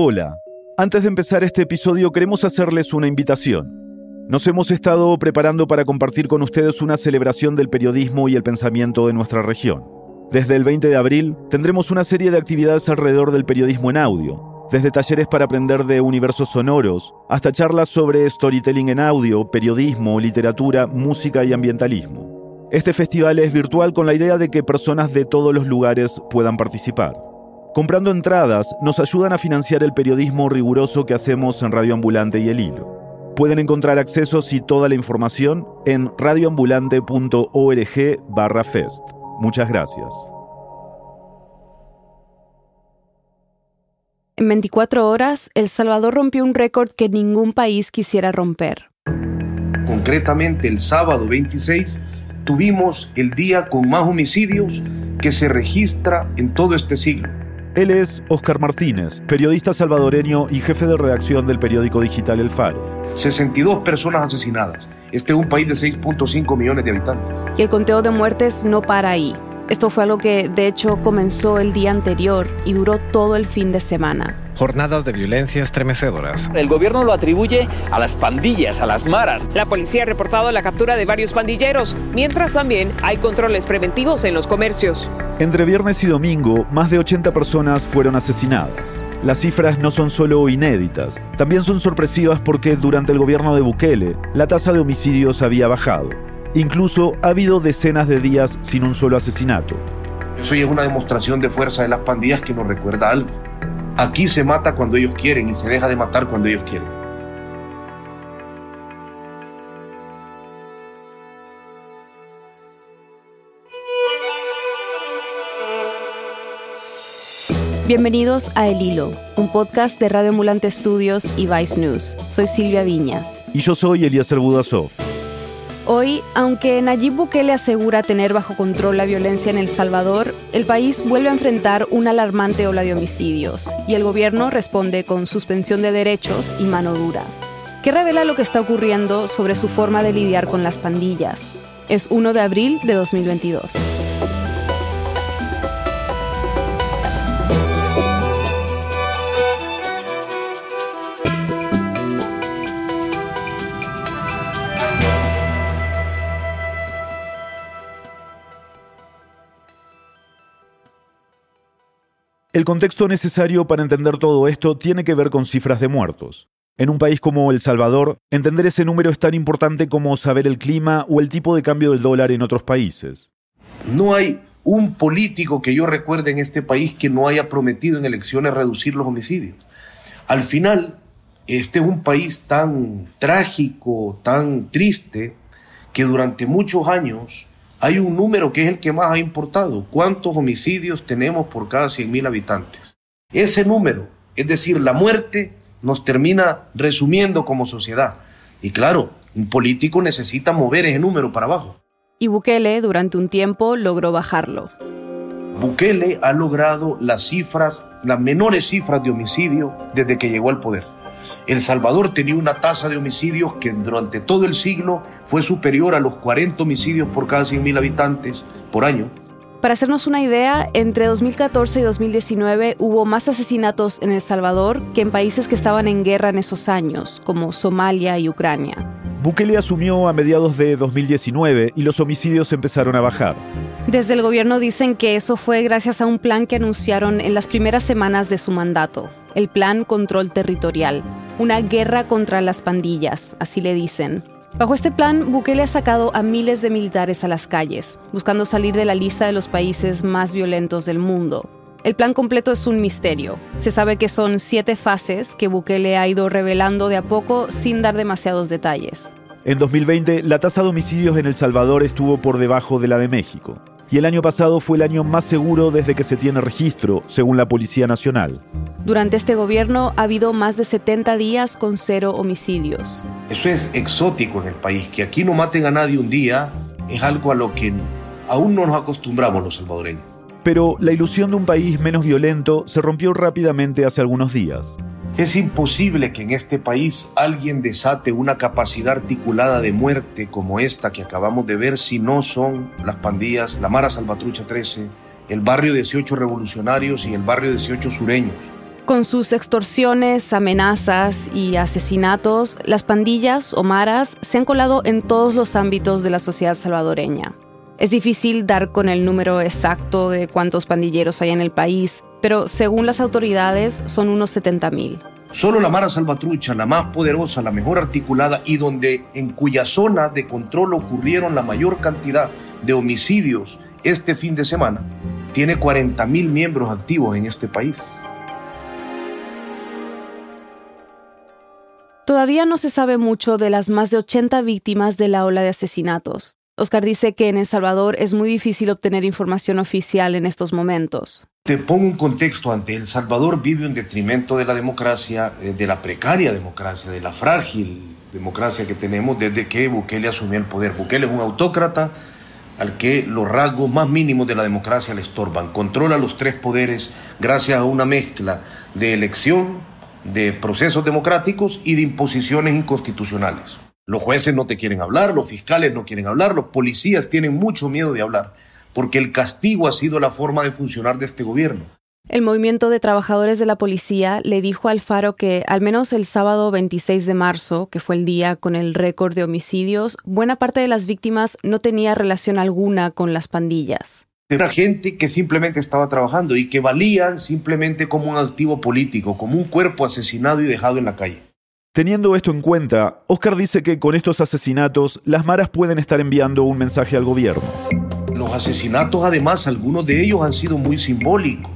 Hola, antes de empezar este episodio queremos hacerles una invitación. Nos hemos estado preparando para compartir con ustedes una celebración del periodismo y el pensamiento de nuestra región. Desde el 20 de abril tendremos una serie de actividades alrededor del periodismo en audio, desde talleres para aprender de universos sonoros hasta charlas sobre storytelling en audio, periodismo, literatura, música y ambientalismo. Este festival es virtual con la idea de que personas de todos los lugares puedan participar. Comprando entradas nos ayudan a financiar el periodismo riguroso que hacemos en Radio Ambulante y El Hilo. Pueden encontrar accesos y toda la información en radioambulante.org barra fest. Muchas gracias. En 24 horas, El Salvador rompió un récord que ningún país quisiera romper. Concretamente, el sábado 26 tuvimos el día con más homicidios que se registra en todo este siglo. Él es Oscar Martínez, periodista salvadoreño y jefe de redacción del periódico digital El Faro. 62 personas asesinadas. Este es un país de 6.5 millones de habitantes. Y el conteo de muertes no para ahí. Esto fue algo que de hecho comenzó el día anterior y duró todo el fin de semana. Jornadas de violencia estremecedoras. El gobierno lo atribuye a las pandillas, a las maras. La policía ha reportado la captura de varios pandilleros, mientras también hay controles preventivos en los comercios. Entre viernes y domingo, más de 80 personas fueron asesinadas. Las cifras no son solo inéditas, también son sorpresivas porque durante el gobierno de Bukele, la tasa de homicidios había bajado. Incluso ha habido decenas de días sin un solo asesinato. Eso ya es una demostración de fuerza de las pandillas que nos recuerda algo. Aquí se mata cuando ellos quieren y se deja de matar cuando ellos quieren. Bienvenidos a El Hilo, un podcast de Radio Ambulante Estudios y Vice News. Soy Silvia Viñas. Y yo soy Eliezer Budasov. Hoy, aunque Nayib Bukele asegura tener bajo control la violencia en El Salvador, el país vuelve a enfrentar una alarmante ola de homicidios y el gobierno responde con suspensión de derechos y mano dura. ¿Qué revela lo que está ocurriendo sobre su forma de lidiar con las pandillas? Es 1 de abril de 2022. El contexto necesario para entender todo esto tiene que ver con cifras de muertos. En un país como El Salvador, entender ese número es tan importante como saber el clima o el tipo de cambio del dólar en otros países. No hay un político que yo recuerde en este país que no haya prometido en elecciones reducir los homicidios. Al final, este es un país tan trágico, tan triste, que durante muchos años hay un número que es el que más ha importado. ¿Cuántos homicidios tenemos por cada 100.000 habitantes? Ese número, es decir, la muerte, nos termina resumiendo como sociedad. Y claro, un político necesita mover ese número para abajo. Y Bukele durante un tiempo logró bajarlo. Bukele ha logrado las cifras, las menores cifras de homicidio desde que llegó al poder. El Salvador tenía una tasa de homicidios que durante todo el siglo fue superior a los 40 homicidios por cada 100.000 habitantes por año. Para hacernos una idea, entre 2014 y 2019 hubo más asesinatos en El Salvador que en países que estaban en guerra en esos años, como Somalia y Ucrania. Bukele asumió a mediados de 2019 y los homicidios empezaron a bajar. Desde el gobierno dicen que eso fue gracias a un plan que anunciaron en las primeras semanas de su mandato, el Plan Control Territorial, una guerra contra las pandillas, así le dicen. Bajo este plan, Bukele ha sacado a miles de militares a las calles, buscando salir de la lista de los países más violentos del mundo. El plan completo es un misterio. Se sabe que son siete fases que Bukele ha ido revelando de a poco sin dar demasiados detalles. En 2020, la tasa de homicidios en El Salvador estuvo por debajo de la de México. Y el año pasado fue el año más seguro desde que se tiene registro, según la Policía Nacional. Durante este gobierno ha habido más de 70 días con cero homicidios. Eso es exótico en el país, que aquí no maten a nadie un día es algo a lo que aún no nos acostumbramos los salvadoreños. Pero la ilusión de un país menos violento se rompió rápidamente hace algunos días. Es imposible que en este país alguien desate una capacidad articulada de muerte como esta que acabamos de ver si no son las pandillas, la Mara Salvatrucha 13, el barrio 18 Revolucionarios y el barrio 18 Sureños. Con sus extorsiones, amenazas y asesinatos, las pandillas o maras se han colado en todos los ámbitos de la sociedad salvadoreña. Es difícil dar con el número exacto de cuántos pandilleros hay en el país, pero según las autoridades son unos 70.000. Solo la Mara Salvatrucha, la más poderosa, la mejor articulada y donde en cuya zona de control ocurrieron la mayor cantidad de homicidios este fin de semana, tiene 40.000 miembros activos en este país. Todavía no se sabe mucho de las más de 80 víctimas de la ola de asesinatos. Oscar dice que en El Salvador es muy difícil obtener información oficial en estos momentos. Te pongo un contexto ante El Salvador vive un detrimento de la democracia, eh, de la precaria democracia, de la frágil democracia que tenemos desde que Bukele asumió el poder. Bukele es un autócrata al que los rasgos más mínimos de la democracia le estorban. Controla los tres poderes gracias a una mezcla de elección, de procesos democráticos y de imposiciones inconstitucionales. Los jueces no te quieren hablar, los fiscales no quieren hablar, los policías tienen mucho miedo de hablar, porque el castigo ha sido la forma de funcionar de este gobierno. El movimiento de trabajadores de la policía le dijo al Faro que al menos el sábado 26 de marzo, que fue el día con el récord de homicidios, buena parte de las víctimas no tenía relación alguna con las pandillas. Era gente que simplemente estaba trabajando y que valían simplemente como un activo político, como un cuerpo asesinado y dejado en la calle. Teniendo esto en cuenta, Oscar dice que con estos asesinatos las maras pueden estar enviando un mensaje al gobierno. Los asesinatos, además, algunos de ellos han sido muy simbólicos.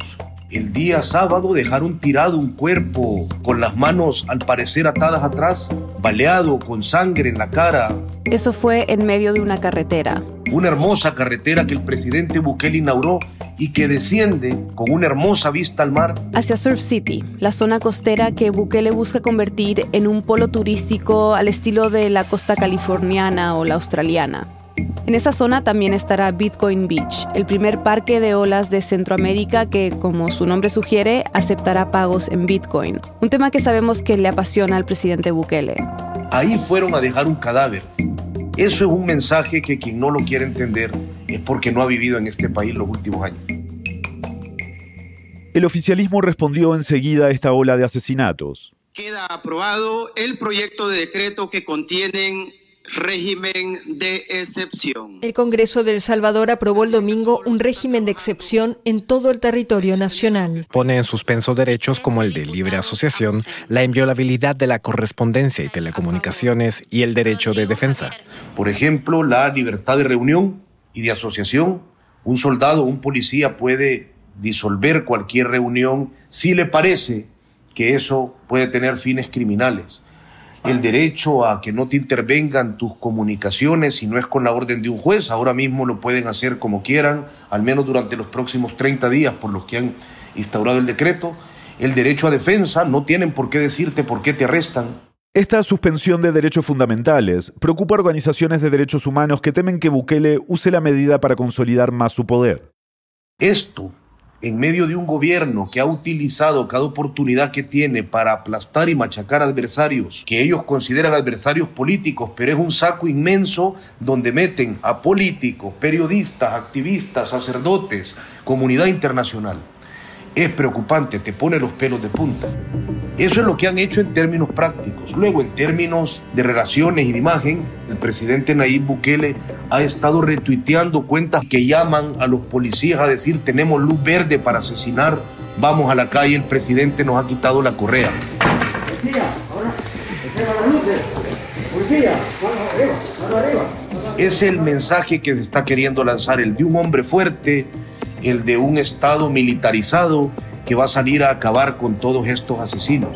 El día sábado dejaron tirado un cuerpo con las manos al parecer atadas atrás, baleado con sangre en la cara. Eso fue en medio de una carretera. Una hermosa carretera que el presidente Bukele inauguró y que desciende con una hermosa vista al mar. Hacia Surf City, la zona costera que Bukele busca convertir en un polo turístico al estilo de la costa californiana o la australiana. En esa zona también estará Bitcoin Beach, el primer parque de olas de Centroamérica que, como su nombre sugiere, aceptará pagos en Bitcoin, un tema que sabemos que le apasiona al presidente Bukele. Ahí fueron a dejar un cadáver. Eso es un mensaje que quien no lo quiere entender es porque no ha vivido en este país los últimos años. El oficialismo respondió enseguida a esta ola de asesinatos. Queda aprobado el proyecto de decreto que contienen régimen de excepción. El Congreso de El Salvador aprobó el domingo un régimen de excepción en todo el territorio nacional. Pone en suspenso derechos como el de libre asociación, la inviolabilidad de la correspondencia y telecomunicaciones y el derecho de defensa. Por ejemplo, la libertad de reunión y de asociación. Un soldado un policía puede disolver cualquier reunión si le parece que eso puede tener fines criminales el derecho a que no te intervengan tus comunicaciones si no es con la orden de un juez. Ahora mismo lo pueden hacer como quieran, al menos durante los próximos 30 días por los que han instaurado el decreto. El derecho a defensa, no tienen por qué decirte por qué te arrestan. Esta suspensión de derechos fundamentales preocupa a organizaciones de derechos humanos que temen que Bukele use la medida para consolidar más su poder. Esto en medio de un gobierno que ha utilizado cada oportunidad que tiene para aplastar y machacar adversarios que ellos consideran adversarios políticos, pero es un saco inmenso donde meten a políticos, periodistas, activistas, sacerdotes, comunidad internacional es preocupante, te pone los pelos de punta. Eso es lo que han hecho en términos prácticos. Luego, en términos de relaciones y de imagen, el presidente Nayib Bukele ha estado retuiteando cuentas que llaman a los policías a decir tenemos luz verde para asesinar, vamos a la calle, el presidente nos ha quitado la correa. Es el mensaje que está queriendo lanzar, el de un hombre fuerte, el de un Estado militarizado que va a salir a acabar con todos estos asesinos.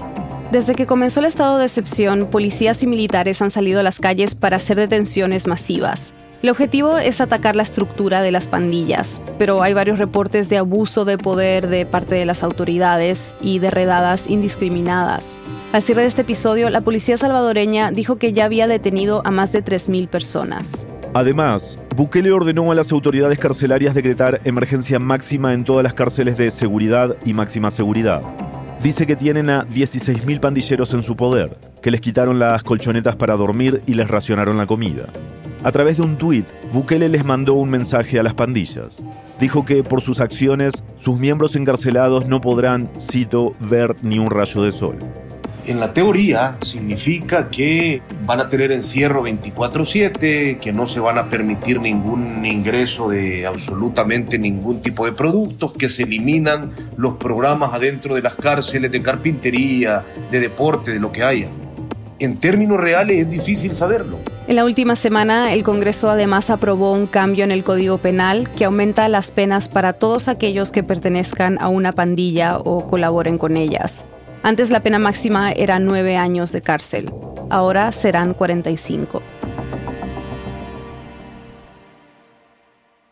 Desde que comenzó el estado de excepción, policías y militares han salido a las calles para hacer detenciones masivas. El objetivo es atacar la estructura de las pandillas, pero hay varios reportes de abuso de poder de parte de las autoridades y de redadas indiscriminadas. Al cierre de este episodio, la policía salvadoreña dijo que ya había detenido a más de 3.000 personas. Además, Bukele ordenó a las autoridades carcelarias decretar emergencia máxima en todas las cárceles de seguridad y máxima seguridad. Dice que tienen a 16.000 pandilleros en su poder, que les quitaron las colchonetas para dormir y les racionaron la comida. A través de un tuit, Bukele les mandó un mensaje a las pandillas. dijo que por sus acciones sus miembros encarcelados no podrán, cito, ver ni un rayo de sol. En la teoría significa que van a tener encierro 24/7, que no se van a permitir ningún ingreso de absolutamente ningún tipo de productos, que se eliminan los programas adentro de las cárceles de carpintería, de deporte, de lo que haya. En términos reales es difícil saberlo. En la última semana, el Congreso además aprobó un cambio en el Código Penal que aumenta las penas para todos aquellos que pertenezcan a una pandilla o colaboren con ellas. Antes la pena máxima era nueve años de cárcel, ahora serán 45.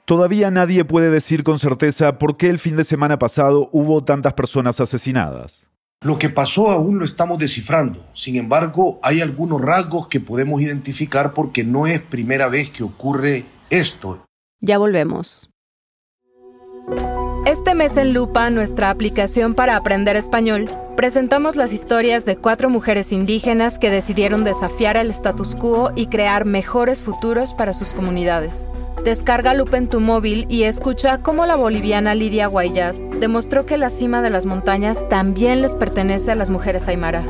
Todavía nadie puede decir con certeza por qué el fin de semana pasado hubo tantas personas asesinadas. Lo que pasó aún lo estamos descifrando. Sin embargo, hay algunos rasgos que podemos identificar porque no es primera vez que ocurre esto. Ya volvemos. Este mes en Lupa, nuestra aplicación para aprender español, presentamos las historias de cuatro mujeres indígenas que decidieron desafiar el status quo y crear mejores futuros para sus comunidades. Descarga Lupa en tu móvil y escucha cómo la boliviana Lidia Guayas demostró que la cima de las montañas también les pertenece a las mujeres aymara.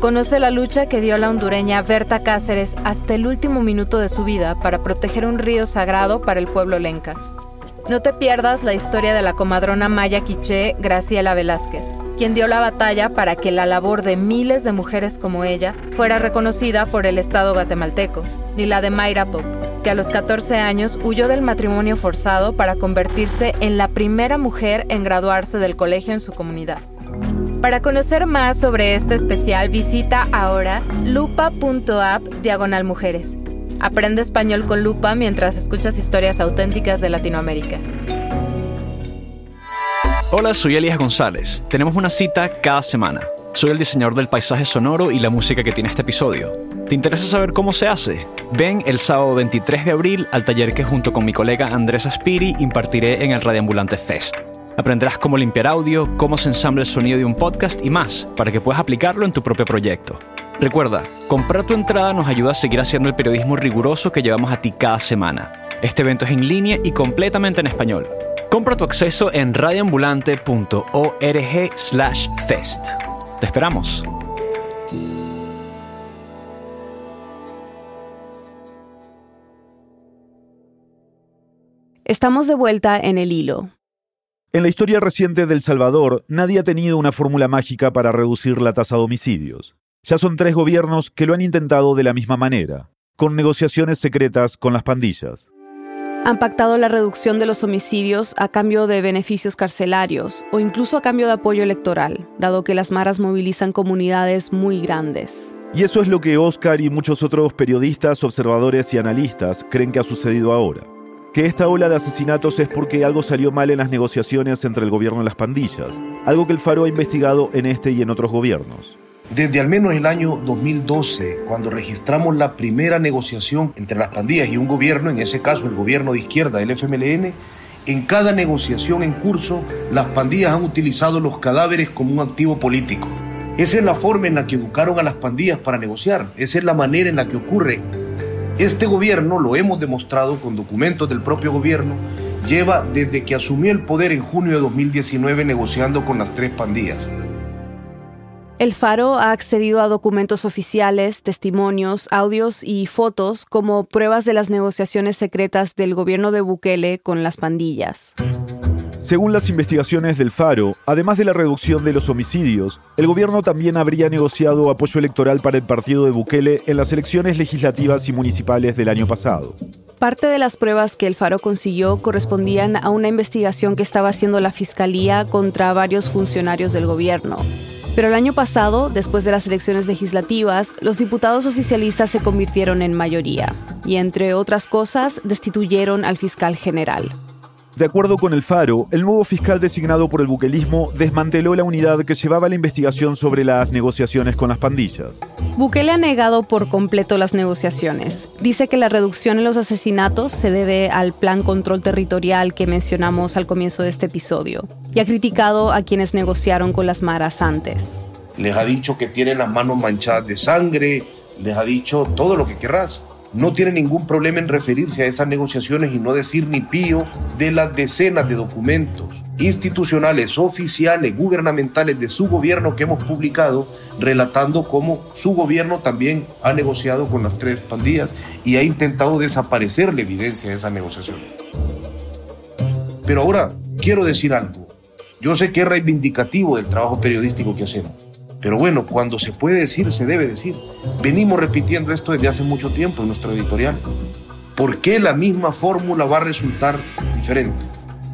Conoce la lucha que dio la hondureña Berta Cáceres hasta el último minuto de su vida para proteger un río sagrado para el pueblo lenca. No te pierdas la historia de la comadrona maya quiché Graciela Velázquez, quien dio la batalla para que la labor de miles de mujeres como ella fuera reconocida por el Estado guatemalteco, ni la de Mayra Pop, que a los 14 años huyó del matrimonio forzado para convertirse en la primera mujer en graduarse del colegio en su comunidad. Para conocer más sobre este especial, visita ahora lupa.app diagonal mujeres Aprende español con lupa mientras escuchas historias auténticas de Latinoamérica. Hola, soy Elías González. Tenemos una cita cada semana. Soy el diseñador del paisaje sonoro y la música que tiene este episodio. ¿Te interesa saber cómo se hace? Ven el sábado 23 de abril al taller que junto con mi colega Andrés Aspiri impartiré en el Radioambulante Fest. Aprenderás cómo limpiar audio, cómo se ensambla el sonido de un podcast y más, para que puedas aplicarlo en tu propio proyecto. Recuerda, comprar tu entrada nos ayuda a seguir haciendo el periodismo riguroso que llevamos a ti cada semana. Este evento es en línea y completamente en español. Compra tu acceso en radioambulante.org slash fest. Te esperamos. Estamos de vuelta en el hilo. En la historia reciente del Salvador, nadie ha tenido una fórmula mágica para reducir la tasa de homicidios. Ya son tres gobiernos que lo han intentado de la misma manera, con negociaciones secretas con las pandillas. Han pactado la reducción de los homicidios a cambio de beneficios carcelarios o incluso a cambio de apoyo electoral, dado que las maras movilizan comunidades muy grandes. Y eso es lo que Oscar y muchos otros periodistas, observadores y analistas creen que ha sucedido ahora. Que esta ola de asesinatos es porque algo salió mal en las negociaciones entre el gobierno y las pandillas, algo que el Faro ha investigado en este y en otros gobiernos. Desde al menos el año 2012, cuando registramos la primera negociación entre las pandillas y un gobierno, en ese caso el gobierno de izquierda del FMLN, en cada negociación en curso, las pandillas han utilizado los cadáveres como un activo político. Esa es la forma en la que educaron a las pandillas para negociar, esa es la manera en la que ocurre. Este gobierno, lo hemos demostrado con documentos del propio gobierno, lleva desde que asumió el poder en junio de 2019 negociando con las tres pandillas. El Faro ha accedido a documentos oficiales, testimonios, audios y fotos como pruebas de las negociaciones secretas del gobierno de Bukele con las pandillas. Según las investigaciones del Faro, además de la reducción de los homicidios, el gobierno también habría negociado apoyo electoral para el partido de Bukele en las elecciones legislativas y municipales del año pasado. Parte de las pruebas que el Faro consiguió correspondían a una investigación que estaba haciendo la Fiscalía contra varios funcionarios del gobierno. Pero el año pasado, después de las elecciones legislativas, los diputados oficialistas se convirtieron en mayoría y, entre otras cosas, destituyeron al fiscal general. De acuerdo con el Faro, el nuevo fiscal designado por el buquelismo desmanteló la unidad que llevaba la investigación sobre las negociaciones con las pandillas. Bukele ha negado por completo las negociaciones. Dice que la reducción en los asesinatos se debe al plan control territorial que mencionamos al comienzo de este episodio y ha criticado a quienes negociaron con las maras antes. Les ha dicho que tienen las manos manchadas de sangre, les ha dicho todo lo que querrás. No tiene ningún problema en referirse a esas negociaciones y no decir ni pío de las decenas de documentos institucionales, oficiales, gubernamentales de su gobierno que hemos publicado, relatando cómo su gobierno también ha negociado con las tres pandillas y ha intentado desaparecer la evidencia de esas negociaciones. Pero ahora quiero decir algo. Yo sé que es reivindicativo del trabajo periodístico que hacemos. Pero bueno, cuando se puede decir, se debe decir. Venimos repitiendo esto desde hace mucho tiempo en nuestros editoriales. ¿Por qué la misma fórmula va a resultar diferente?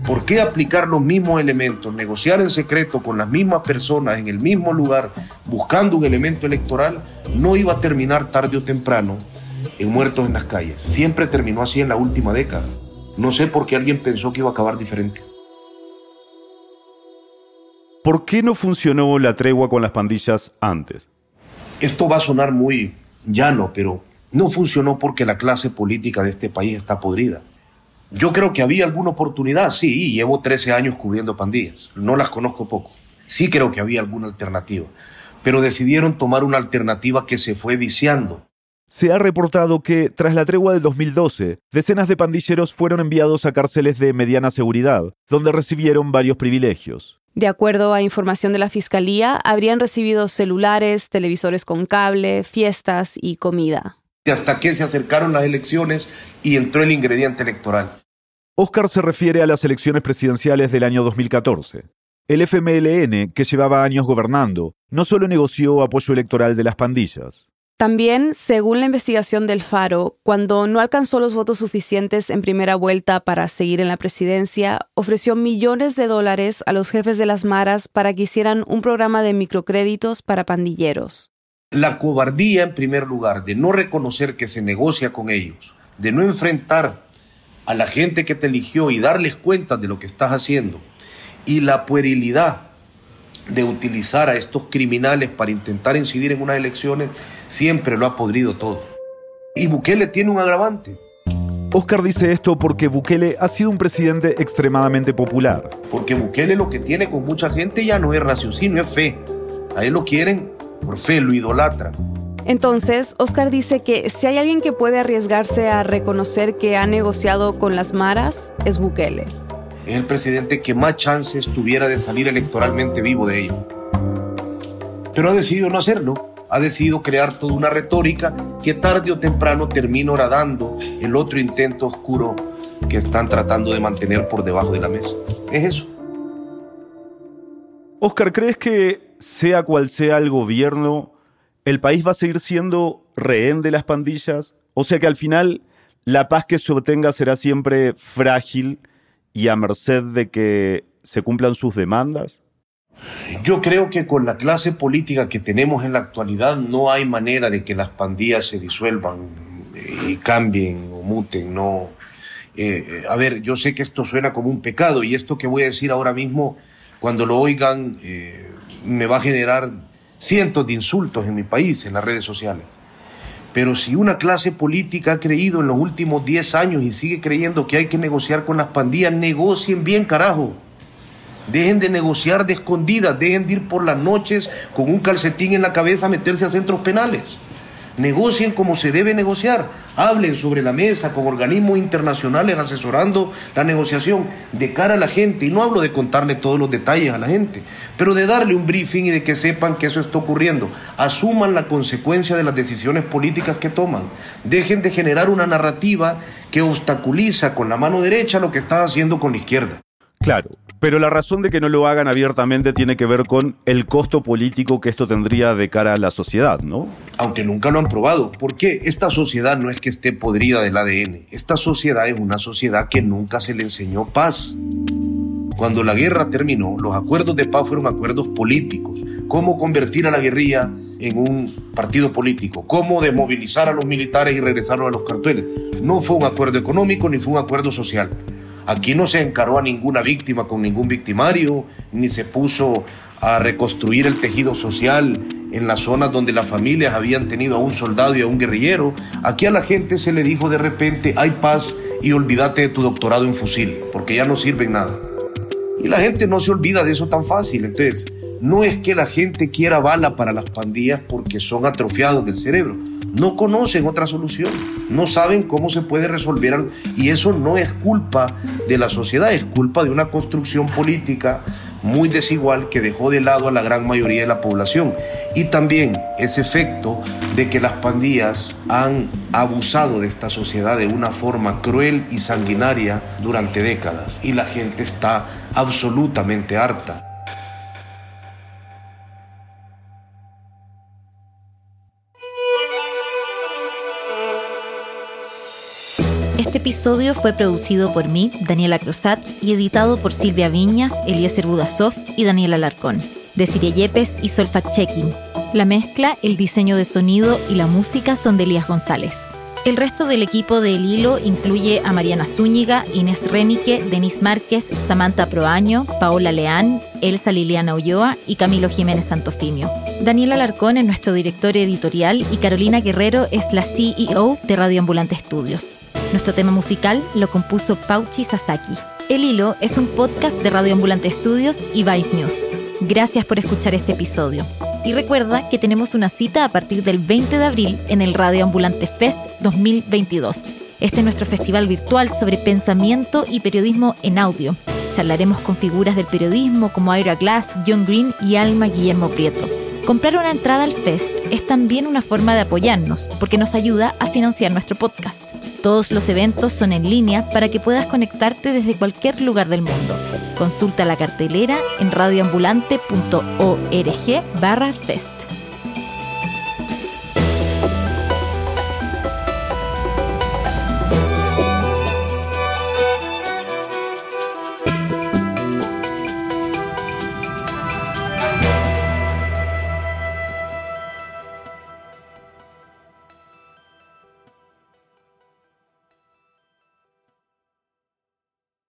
¿Por qué aplicar los mismos elementos, negociar en secreto con las mismas personas en el mismo lugar, buscando un elemento electoral, no iba a terminar tarde o temprano en muertos en las calles? Siempre terminó así en la última década. No sé por qué alguien pensó que iba a acabar diferente. ¿Por qué no funcionó la tregua con las pandillas antes? Esto va a sonar muy llano, pero no funcionó porque la clase política de este país está podrida. Yo creo que había alguna oportunidad, sí, llevo 13 años cubriendo pandillas, no las conozco poco. Sí creo que había alguna alternativa, pero decidieron tomar una alternativa que se fue viciando. Se ha reportado que, tras la tregua del 2012, decenas de pandilleros fueron enviados a cárceles de mediana seguridad, donde recibieron varios privilegios. De acuerdo a información de la Fiscalía, habrían recibido celulares, televisores con cable, fiestas y comida. Hasta que se acercaron las elecciones y entró el ingrediente electoral. Oscar se refiere a las elecciones presidenciales del año 2014. El FMLN, que llevaba años gobernando, no solo negoció apoyo electoral de las pandillas, también, según la investigación del Faro, cuando no alcanzó los votos suficientes en primera vuelta para seguir en la presidencia, ofreció millones de dólares a los jefes de las maras para que hicieran un programa de microcréditos para pandilleros. La cobardía, en primer lugar, de no reconocer que se negocia con ellos, de no enfrentar a la gente que te eligió y darles cuenta de lo que estás haciendo, y la puerilidad de utilizar a estos criminales para intentar incidir en unas elecciones, siempre lo ha podrido todo. Y Bukele tiene un agravante. Oscar dice esto porque Bukele ha sido un presidente extremadamente popular. Porque Bukele lo que tiene con mucha gente ya no es raciocinio, es fe. A él lo quieren por fe, lo idolatran. Entonces, Oscar dice que si hay alguien que puede arriesgarse a reconocer que ha negociado con las maras, es Bukele es el presidente que más chances tuviera de salir electoralmente vivo de ello. Pero ha decidido no hacerlo, ha decidido crear toda una retórica que tarde o temprano termina horadando el otro intento oscuro que están tratando de mantener por debajo de la mesa. Es eso. Oscar, ¿crees que sea cual sea el gobierno, el país va a seguir siendo rehén de las pandillas? O sea que al final la paz que se obtenga será siempre frágil y a merced de que se cumplan sus demandas? Yo creo que con la clase política que tenemos en la actualidad no hay manera de que las pandillas se disuelvan y cambien o muten, no. Eh, a ver, yo sé que esto suena como un pecado y esto que voy a decir ahora mismo, cuando lo oigan, eh, me va a generar cientos de insultos en mi país, en las redes sociales. Pero si una clase política ha creído en los últimos 10 años y sigue creyendo que hay que negociar con las pandillas, negocien bien, carajo. Dejen de negociar de escondidas, dejen de ir por las noches con un calcetín en la cabeza a meterse a centros penales negocien como se debe negociar, hablen sobre la mesa con organismos internacionales asesorando la negociación de cara a la gente. Y no hablo de contarle todos los detalles a la gente, pero de darle un briefing y de que sepan que eso está ocurriendo. Asuman la consecuencia de las decisiones políticas que toman. Dejen de generar una narrativa que obstaculiza con la mano derecha lo que están haciendo con la izquierda. Claro, pero la razón de que no lo hagan abiertamente tiene que ver con el costo político que esto tendría de cara a la sociedad, ¿no? Aunque nunca lo han probado. porque Esta sociedad no es que esté podrida del ADN. Esta sociedad es una sociedad que nunca se le enseñó paz. Cuando la guerra terminó, los acuerdos de paz fueron acuerdos políticos. Cómo convertir a la guerrilla en un partido político, cómo desmovilizar a los militares y regresarlos a los carteles. No fue un acuerdo económico ni fue un acuerdo social. Aquí no se encaró a ninguna víctima con ningún victimario, ni se puso a reconstruir el tejido social en las zonas donde las familias habían tenido a un soldado y a un guerrillero. Aquí a la gente se le dijo de repente, hay paz y olvídate de tu doctorado en fusil, porque ya no sirve en nada. Y la gente no se olvida de eso tan fácil. Entonces, no es que la gente quiera bala para las pandillas porque son atrofiados del cerebro. No conocen otra solución, no saben cómo se puede resolver y eso no es culpa de la sociedad, es culpa de una construcción política muy desigual que dejó de lado a la gran mayoría de la población. Y también ese efecto de que las pandillas han abusado de esta sociedad de una forma cruel y sanguinaria durante décadas y la gente está absolutamente harta. Este episodio fue producido por mí, Daniela Cruzat, y editado por Silvia Viñas, Eliezer Budasov y Daniela Alarcón, de Siria Yepes y Sol Checking. La mezcla, el diseño de sonido y la música son de Elías González. El resto del equipo de El Hilo incluye a Mariana Zúñiga, Inés Renique, Denis Márquez, Samantha Proaño, Paola Leán, Elsa Liliana Ulloa y Camilo Jiménez Santofimio. Daniela Alarcón es nuestro director editorial y Carolina Guerrero es la CEO de Radio Ambulante Estudios. Nuestro tema musical lo compuso Pauchi Sasaki. El Hilo es un podcast de Radio Ambulante Estudios y Vice News. Gracias por escuchar este episodio. Y recuerda que tenemos una cita a partir del 20 de abril en el Radio Ambulante Fest 2022. Este es nuestro festival virtual sobre pensamiento y periodismo en audio. Charlaremos con figuras del periodismo como Ira Glass, John Green y Alma Guillermo Prieto. Comprar una entrada al Fest es también una forma de apoyarnos porque nos ayuda a financiar nuestro podcast. Todos los eventos son en línea para que puedas conectarte desde cualquier lugar del mundo. Consulta la cartelera en radioambulante.org barra.